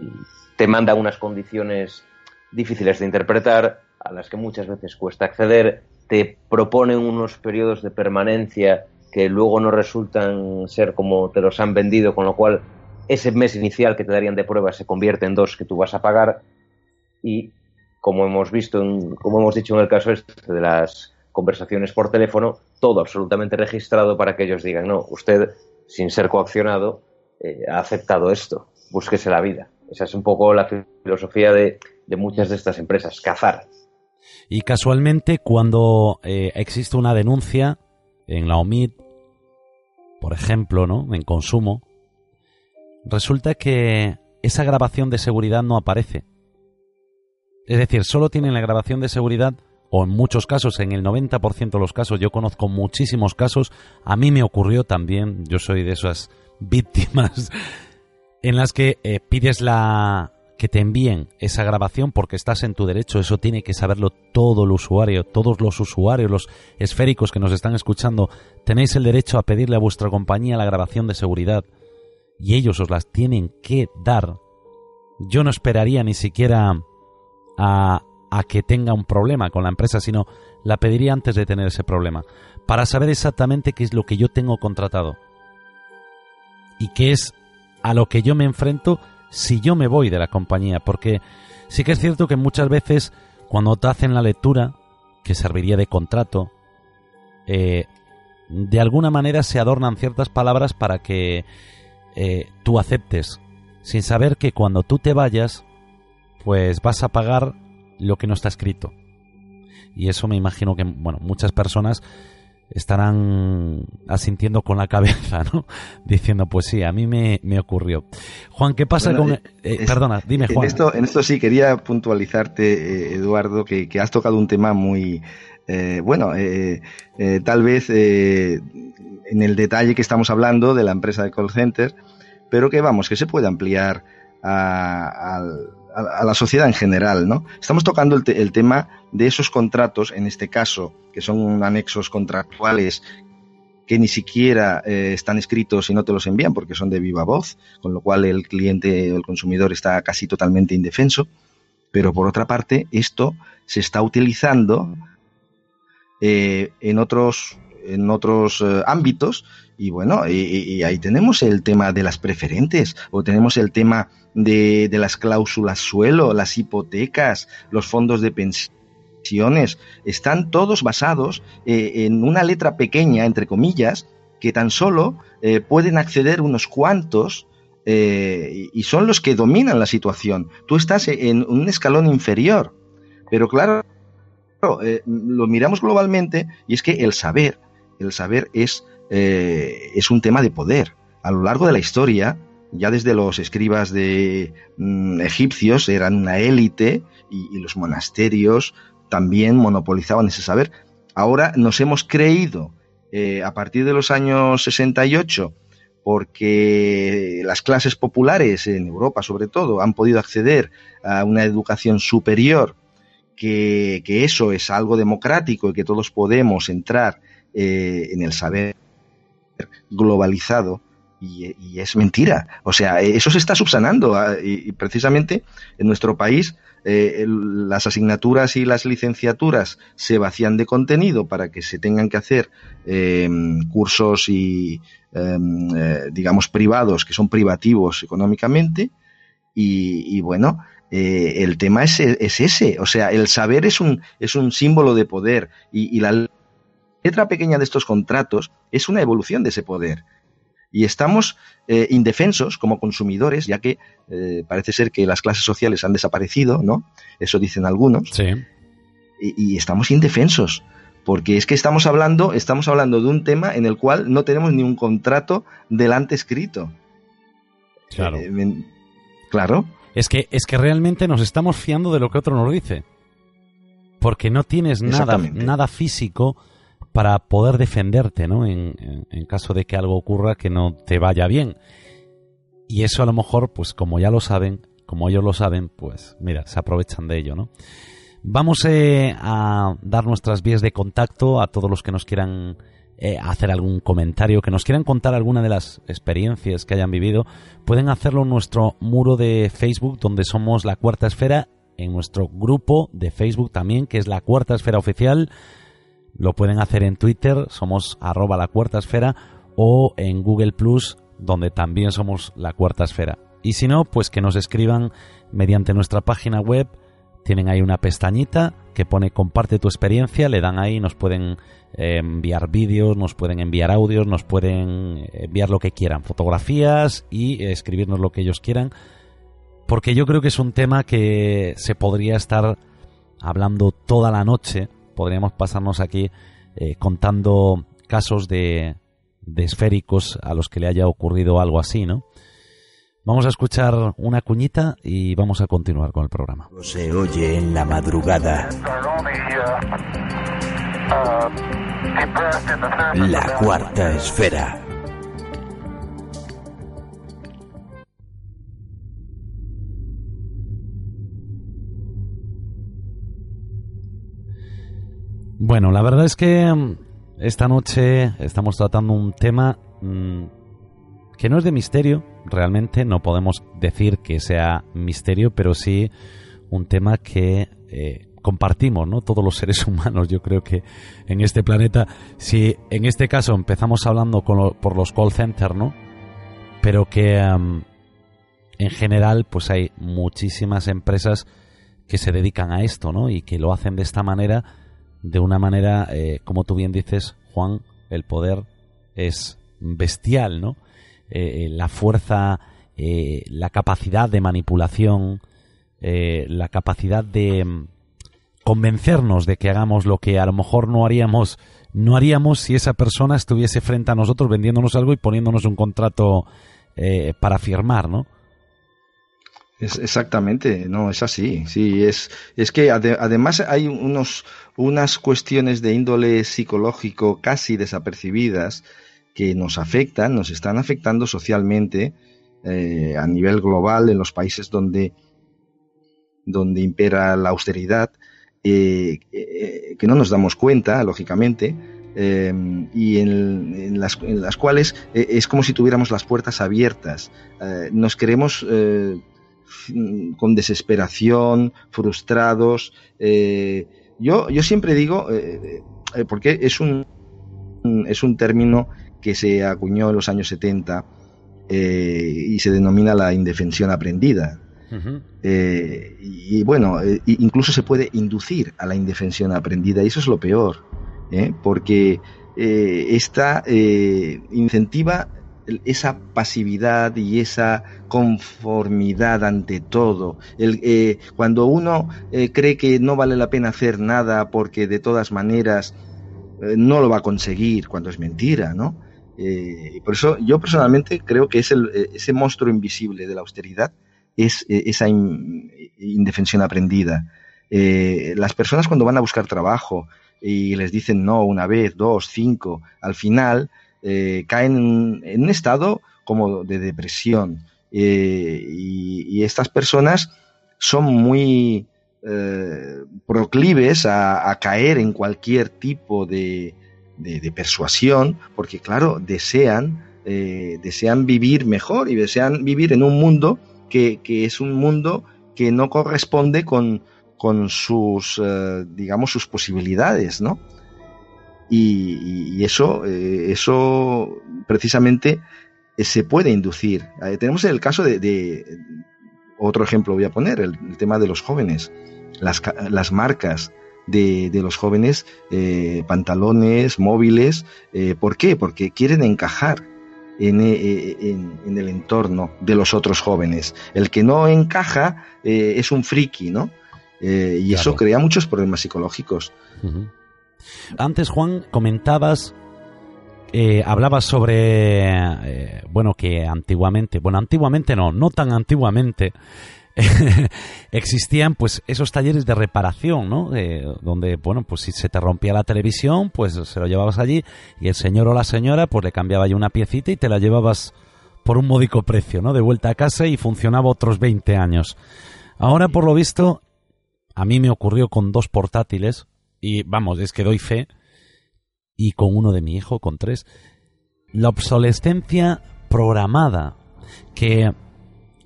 te manda unas condiciones difíciles de interpretar, a las que muchas veces cuesta acceder, te proponen unos periodos de permanencia que luego no resultan ser como te los han vendido, con lo cual ese mes inicial que te darían de prueba se convierte en dos que tú vas a pagar y como hemos visto, como hemos dicho en el caso este de las conversaciones por teléfono, todo absolutamente registrado para que ellos digan, no, usted, sin ser coaccionado, eh, ha aceptado esto, búsquese la vida. Esa es un poco la filosofía de, muchas de estas empresas, cazar. Y casualmente cuando eh, existe una denuncia en la OMID, por ejemplo, ¿no? En consumo, resulta que esa grabación de seguridad no aparece. Es decir, solo tienen la grabación de seguridad, o en muchos casos, en el 90% de los casos, yo conozco muchísimos casos, a mí me ocurrió también, yo soy de esas víctimas, en las que eh, pides la que te envíen esa grabación porque estás en tu derecho, eso tiene que saberlo todo el usuario, todos los usuarios, los esféricos que nos están escuchando, tenéis el derecho a pedirle a vuestra compañía la grabación de seguridad y ellos os las tienen que dar. Yo no esperaría ni siquiera a, que tenga un problema con la empresa, sino la pediría antes de tener ese problema, para saber exactamente qué es lo que yo tengo contratado y qué es a lo que yo me enfrento si yo me voy de la compañía, porque sí que es cierto que muchas veces cuando te hacen la lectura, que serviría de contrato, eh, de alguna manera se adornan ciertas palabras para que eh, tú aceptes, sin saber que cuando tú te vayas, pues vas a pagar lo que no está escrito. Y eso me imagino que, bueno, muchas personas estarán asintiendo con la cabeza, ¿no? Diciendo, pues sí, a mí me, ocurrió. Juan, ¿qué pasa con...? Eh, eh, perdona, dime, Juan. En esto, en esto sí quería puntualizarte, Eduardo, que, has tocado un tema muy... bueno, tal vez en el detalle que estamos hablando de la empresa de call center, pero que vamos, que se puede ampliar a, la sociedad en general, ¿no? Estamos tocando el, tema de esos contratos, en este caso, que son anexos contractuales que ni siquiera eh, están escritos y no te los envían porque son de viva voz, con lo cual el cliente o el consumidor está casi totalmente indefenso. Pero por otra parte, esto se está utilizando eh, en otros, en otros eh, ámbitos y bueno, y, ahí tenemos el tema de las preferentes, o tenemos el tema de, las cláusulas suelo, las hipotecas, los fondos de pensiones. Están todos basados eh, en una letra pequeña, entre comillas, que tan solo pueden acceder unos cuantos y son los que dominan la situación. Tú estás en un escalón inferior. Pero claro, lo miramos globalmente y es que el saber, el saber es eh, es un tema de poder. A lo largo de la historia, ya desde los escribas de mm, egipcios eran una élite y, los monasterios también monopolizaban ese saber. Ahora nos hemos creído, eh, a partir de los años 68, porque las clases populares en Europa sobre todo han podido acceder a una educación superior, que, eso es algo democrático y que todos podemos entrar eh, en el saber globalizado y, es mentira. O sea, eso se está subsanando ah, y, precisamente en nuestro país eh, las asignaturas y las licenciaturas se vacían de contenido para que se tengan que hacer em, cursos y em, eh, digamos privados que son privativos económicamente y, bueno eh, el tema es, es, ese o sea el saber es un es un símbolo de poder y, y la letra pequeña de estos contratos es una evolución de ese poder. Y estamos eh, indefensos como consumidores, ya que eh, parece ser que las clases sociales han desaparecido, ¿no? Eso dicen algunos. Sí. Y, estamos indefensos, porque es que estamos hablando, estamos hablando de un tema en el cual no tenemos ni un contrato delante escrito. Claro. Eh, claro. Es que, es que realmente nos estamos fiando de lo que otro nos dice. Porque no tienes nada, nada físico para poder defenderte, ¿no? En, caso de que algo ocurra que no te vaya bien. Y eso a lo mejor, pues como ya lo saben, como ellos lo saben, pues mira, se aprovechan de ello, ¿no? Vamos eh, a dar nuestras vías de contacto a todos los que nos quieran eh, hacer algún comentario, que nos quieran contar alguna de las experiencias que hayan vivido. Pueden hacerlo en nuestro muro de Facebook, donde somos la Cuarta Esfera, en nuestro grupo de Facebook también, que es la Cuarta Esfera Oficial lo pueden hacer en Twitter, somos arroba la cuarta esfera, o en Google Plus, donde también somos la cuarta esfera. Y si no, pues que nos escriban mediante nuestra página web. Tienen ahí una pestañita que pone comparte tu experiencia, le dan ahí, nos pueden eh, enviar vídeos, nos pueden enviar audios, nos pueden enviar lo que quieran, fotografías y escribirnos lo que ellos quieran. Porque yo creo que es un tema que se podría estar hablando toda la noche podríamos pasarnos aquí eh, contando casos de, de esféricos a los que le haya ocurrido algo así, ¿no? Vamos a escuchar una cuñita y vamos a continuar con el programa. Se oye en la madrugada. La cuarta esfera. Bueno, la verdad es que mm, esta noche estamos tratando un tema mm, que no es de misterio, realmente no podemos decir que sea misterio, pero sí un tema que eh, compartimos, ¿no? Todos los seres humanos, yo creo que en este planeta, si en este caso empezamos hablando por los call centers, ¿no? Pero que en general, pues hay muchísimas empresas que se dedican a esto, ¿no? Y que lo hacen de esta manera de una manera, eh, como tú bien dices, Juan, el poder es bestial, ¿no? Eh, la fuerza, eh, la capacidad de manipulación, la capacidad de mm, convencernos de que hagamos lo que a lo mejor no haríamos, no haríamos si esa persona estuviese frente a nosotros vendiéndonos algo y poniéndonos un contrato para firmar, ¿no? exactamente, no, es así. Sí, es, es que además hay unos, unas cuestiones de índole psicológico casi desapercibidas que nos afectan, nos están afectando socialmente eh, a nivel global en los países donde, donde impera la austeridad, eh, eh, que no nos damos cuenta, lógicamente, y en, las, las, cuales es como si tuviéramos las puertas abiertas. nos queremos con desesperación, frustrados. Yo, yo siempre digo, porque es un, es un término que se acuñó en los años 70 y se denomina la indefensión aprendida. y, bueno, incluso se puede inducir a la indefensión aprendida y eso es lo peor, porque esta incentiva esa pasividad y esa conformidad ante todo. El, eh, cuando uno eh, cree que no vale la pena hacer nada porque de todas maneras eh, no lo va a conseguir, cuando es mentira, ¿no? Por eso yo personalmente creo que es el, ese monstruo invisible de la austeridad es esa indefensión aprendida. las personas cuando van a buscar trabajo y les dicen no una vez, dos, cinco, al final eh, caen en un estado como de depresión. Eh, y, estas personas son muy eh, proclives a, caer en cualquier tipo de, persuasión, porque claro, desean, desean vivir mejor y desean vivir en un mundo que, es un mundo que no corresponde con, con sus, digamos, sus posibilidades, ¿no? Y, eso, eh, eso precisamente eh, se puede inducir. Eh, tenemos el caso de, otro ejemplo voy a poner, el, tema de los jóvenes, las, las marcas de, de, los jóvenes, pantalones, móviles. ¿Por qué? Porque quieren encajar. En, en, el entorno de los otros jóvenes. El que no encaja es un friki, ¿no? y eso crea muchos problemas psicológicos. Antes, Juan, comentabas, eh, hablabas sobre, eh, bueno, que antiguamente, bueno, antiguamente no, no tan antiguamente, existían pues esos talleres de reparación, ¿no? donde, bueno, pues si se te rompía la televisión, pues se lo llevabas allí y el señor o la señora pues le cambiaba ya una piecita y te la llevabas por un módico precio, ¿no? De vuelta a casa y funcionaba otros 20 años. Ahora, por lo visto, a mí me ocurrió con dos portátiles y vamos, es que doy fe, y con uno de mi hijo, con tres, la obsolescencia programada, que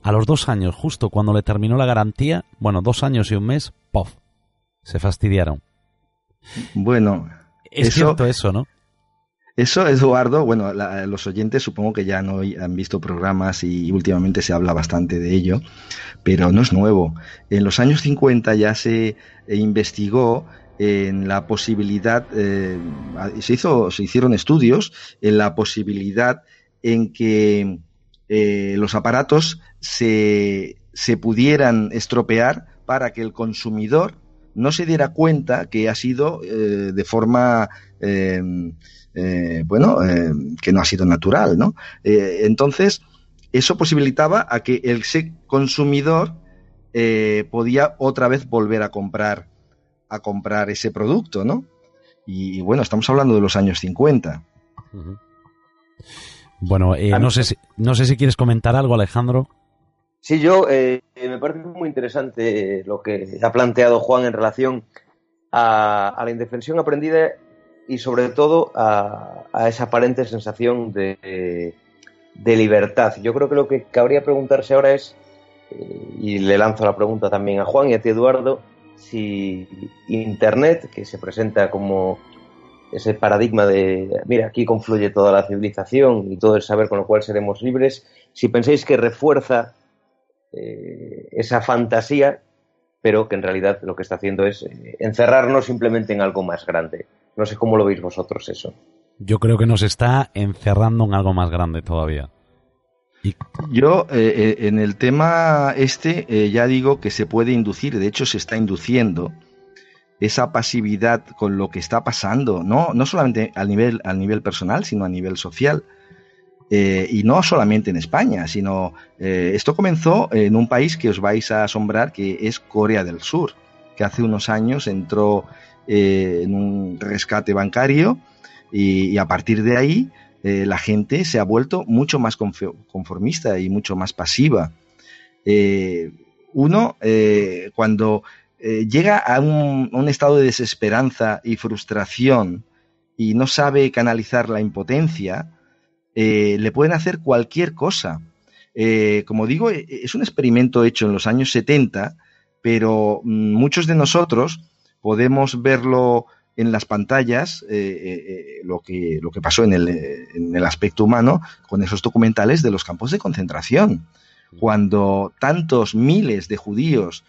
a los dos años, justo cuando le terminó la garantía, bueno, dos años y un mes, ¡pof! Se fastidiaron. Bueno, es cierto eso, ¿no? Eso, Eduardo, bueno, los oyentes supongo que ya no han visto programas y últimamente se habla bastante de ello, pero no es nuevo. En los años 50 ya se investigó en la posibilidad, eh, se, hizo, se hicieron estudios en la posibilidad en que eh, los aparatos se, se pudieran estropear para que el consumidor no se diera cuenta que ha sido eh, de forma bueno que no ha sido natural no entonces eso posibilitaba a que el consumidor eh, podía otra vez volver a comprar a comprar ese producto, ¿no? Y, bueno, estamos hablando de los años 50. Bueno, eh, no, sé no sé si quieres comentar algo, Alejandro. Sí, yo eh, me parece muy interesante lo que ha planteado Juan en relación a, la indefensión aprendida y sobre todo a, esa aparente sensación de, libertad. Yo creo que lo que cabría preguntarse ahora es, eh, y le lanzo la pregunta también a Juan y a ti Eduardo, si Internet, que se presenta como ese paradigma de, mira, aquí confluye toda la civilización y todo el saber con lo cual seremos libres, si pensáis que refuerza eh, esa fantasía, pero que en realidad lo que está haciendo es eh, encerrarnos simplemente en algo más grande. No sé cómo lo veis vosotros eso. Yo creo que nos está encerrando en algo más grande todavía. Yo eh, en el tema este ya digo que se puede inducir, de hecho se está induciendo esa pasividad con lo que está pasando, no, no solamente a nivel, a nivel personal, sino a nivel social. Eh, y no solamente en España, sino eh, esto comenzó en un país que os vais a asombrar, que es Corea del Sur, que hace unos años entró eh, en un rescate bancario y, a partir de ahí la gente se ha vuelto mucho más conformista y mucho más pasiva. uno, cuando llega a un, un estado de desesperanza y frustración y no sabe canalizar la impotencia, eh, le pueden hacer cualquier cosa. Eh, como digo, e, es un experimento hecho en los años 70, pero mm, muchos de nosotros podemos verlo en las pantallas, eh, lo, que, lo que pasó en el, en el aspecto humano con esos documentales de los campos de concentración. Cuando tantos miles de judíos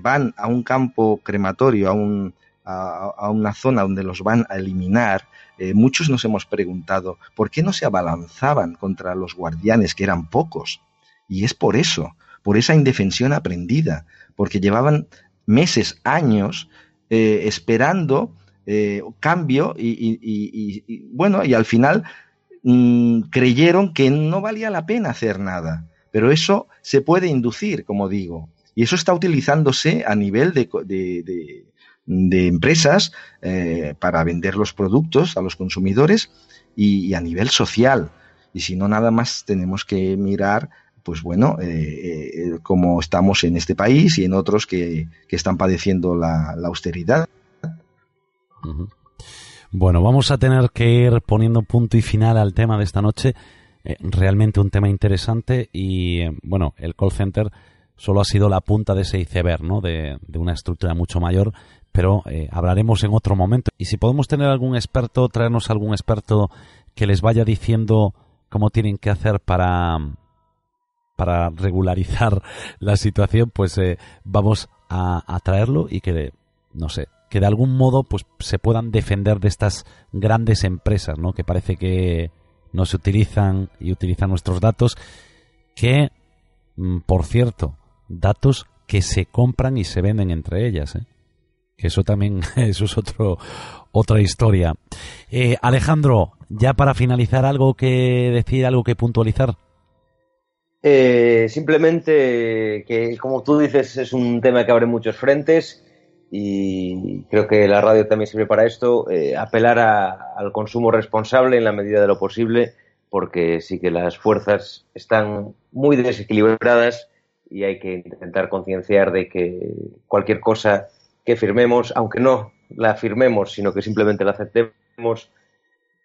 van a un campo crematorio, a, un, a, una zona donde los van a eliminar, eh, muchos nos hemos preguntado por qué no se abalanzaban contra los guardianes, que eran pocos. Y es por eso, por esa indefensión aprendida, porque llevaban meses, años eh, esperando eh, cambio y, bueno, y al final mm, creyeron que no valía la pena hacer nada. Pero eso se puede inducir, como digo, y eso está utilizándose a nivel de, de empresas eh, para vender los productos a los consumidores y, a nivel social. Y si no, nada más tenemos que mirar, pues bueno, eh, eh, cómo estamos en este país y en otros que, están padeciendo la, austeridad. Bueno, vamos a tener que ir poniendo punto y final al tema de esta noche. realmente un tema interesante y, bueno, el call center solo ha sido la punta de ese iceberg, ¿no? De, de, una estructura mucho mayor pero eh, hablaremos en otro momento. Y si podemos tener algún experto, traernos algún experto que les vaya diciendo cómo tienen que hacer para, regularizar la situación, pues eh, vamos a, a, traerlo y que, no sé, que de algún modo pues se puedan defender de estas grandes empresas, ¿no? Que parece que nos utilizan y utilizan nuestros datos, que, mm, por cierto, datos que se compran y se venden entre ellas, ¿eh? Eso también eso es otro, otra historia. Eh, Alejandro, ya para finalizar, ¿algo que decir, algo que puntualizar? Eh, simplemente que, como tú dices, es un tema que abre muchos frentes y creo que la radio también sirve para esto, eh, apelar al consumo responsable en la medida de lo posible, porque sí que las fuerzas están muy desequilibradas y hay que intentar concienciar de que cualquier cosa que firmemos, aunque no la firmemos, sino que simplemente la aceptemos,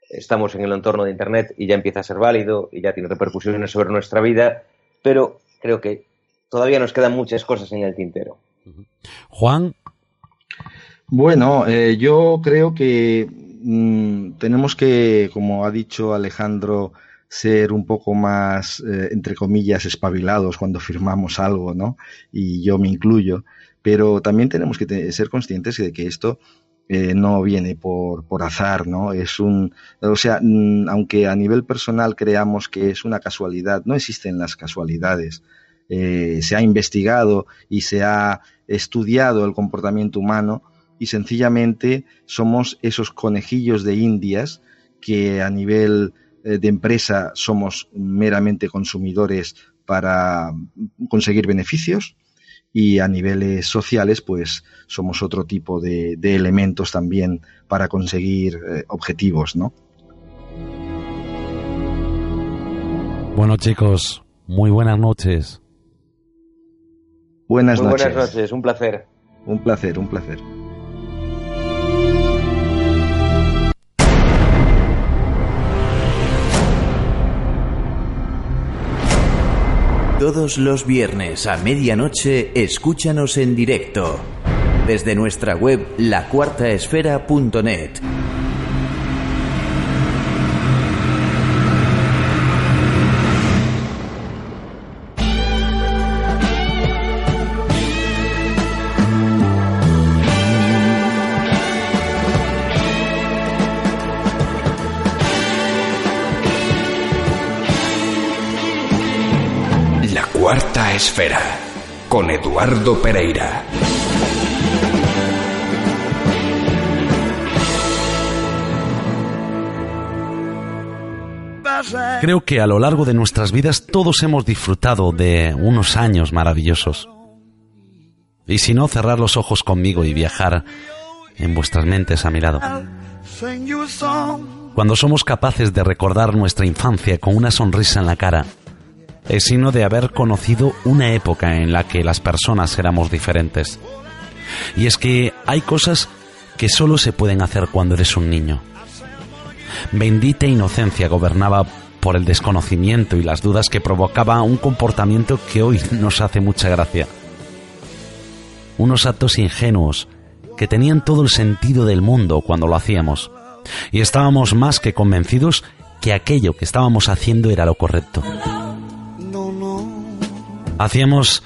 estamos en el entorno de Internet y ya empieza a ser válido y ya tiene repercusiones sobre nuestra vida, pero creo que todavía nos quedan muchas cosas en el tintero. Juan. Bueno, eh, yo creo que mm, tenemos que, como ha dicho Alejandro, ser un poco más, eh, entre comillas, espabilados cuando firmamos algo, ¿no? Y yo me incluyo pero también tenemos que ser conscientes de que esto eh, no viene por, por, azar, ¿no? Es un, o sea, mm, aunque a nivel personal creamos que es una casualidad, no existen las casualidades. Eh, se ha investigado y se ha estudiado el comportamiento humano y sencillamente somos esos conejillos de indias que a nivel eh, de empresa somos meramente consumidores para conseguir beneficios y a niveles sociales pues somos otro tipo de, de elementos también para conseguir eh, objetivos, ¿no? Bueno chicos, muy buenas noches. Buenas Muy noches. buenas noches, un placer. Un placer, un placer. Todos los viernes a medianoche escúchanos en directo desde nuestra web lacuartaesfera.net. esfera con Eduardo Pereira. Creo que a lo largo de nuestras vidas todos hemos disfrutado de unos años maravillosos. Y si no, cerrar los ojos conmigo y viajar en vuestras mentes a mi lado. Cuando somos capaces de recordar nuestra infancia con una sonrisa en la cara, es signo de haber conocido una época en la que las personas éramos diferentes. Y es que hay cosas que solo se pueden hacer cuando eres un niño. Bendita inocencia gobernaba por el desconocimiento y las dudas que provocaba un comportamiento que hoy nos hace mucha gracia. Unos actos ingenuos que tenían todo el sentido del mundo cuando lo hacíamos. Y estábamos más que convencidos que aquello que estábamos haciendo era lo correcto. Hacíamos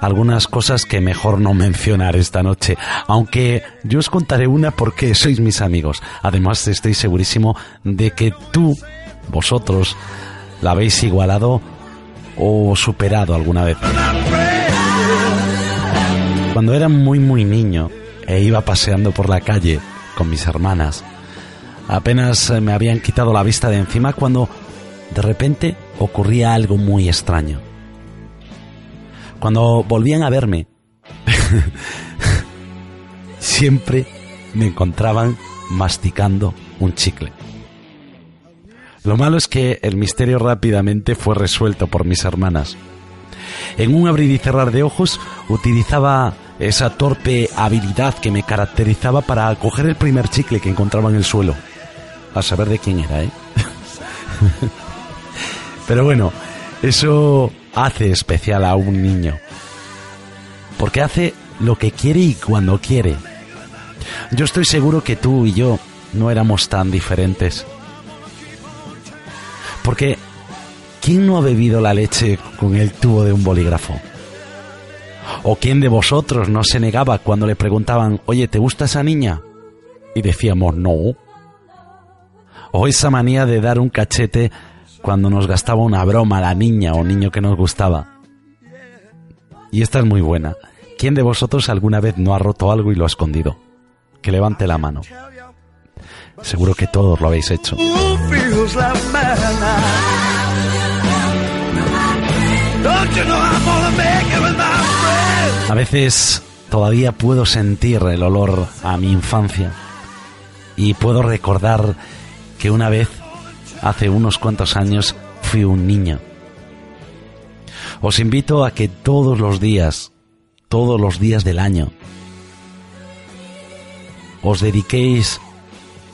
algunas cosas que mejor no mencionar esta noche, aunque yo os contaré una porque sois mis amigos. Además estoy segurísimo de que tú, vosotros, la habéis igualado o superado alguna vez. Cuando era muy muy niño e iba paseando por la calle con mis hermanas, apenas eh, me habían quitado la vista de encima cuando de repente ocurría algo muy extraño. Cuando volvían a verme, siempre me encontraban masticando un chicle. Lo malo es que el misterio rápidamente fue resuelto por mis hermanas. En un abrir y cerrar de ojos utilizaba esa torpe habilidad que me caracterizaba para coger el primer chicle que encontraba en el suelo. A saber de quién era, ¿eh? Pero bueno, eso hace especial a un niño. Porque hace lo que quiere y cuando quiere. Yo estoy seguro que tú y yo no éramos tan diferentes. Porque, ¿quién no ha bebido la leche con el tubo de un bolígrafo? ¿O quién de vosotros no se negaba cuando le preguntaban, oye, ¿te gusta esa niña? Y decíamos, no. O esa manía de dar un cachete cuando nos gastaba una broma la niña o niño que nos gustaba. Y esta es muy buena. ¿Quién de vosotros alguna vez no ha roto algo y lo ha escondido? Que levante la mano. Seguro que todos lo habéis hecho. A veces todavía puedo sentir el olor a mi infancia y puedo recordar que una vez, hace unos cuantos años, fui un niño. Os invito a que todos los días, todos los días del año, os dediquéis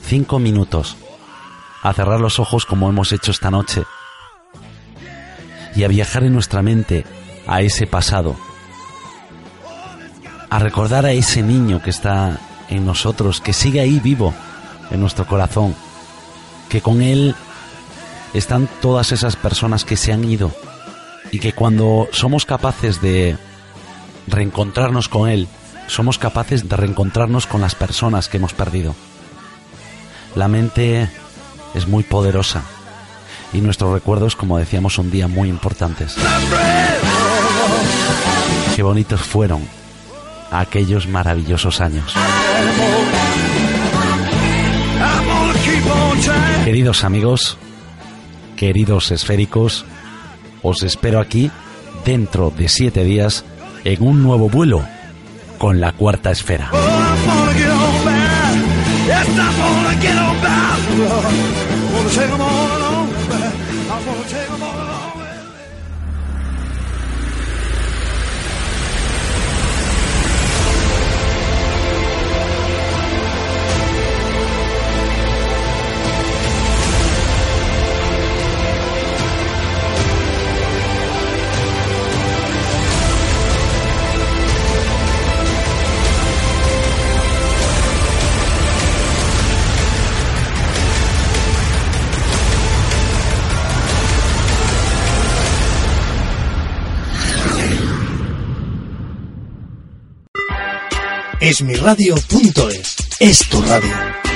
cinco minutos a cerrar los ojos como hemos hecho esta noche y a viajar en nuestra mente a ese pasado, a recordar a ese niño que está en nosotros, que sigue ahí vivo en nuestro corazón, que con él están todas esas personas que se han ido y que cuando somos capaces de reencontrarnos con él, somos capaces de reencontrarnos con las personas que hemos perdido. La mente es muy poderosa y nuestros recuerdos, como decíamos, un día muy importantes. Qué bonitos fueron aquellos maravillosos años. Queridos amigos, queridos esféricos, os espero aquí dentro de siete días en un nuevo vuelo con la cuarta esfera. Esmiradio.es es tu radio.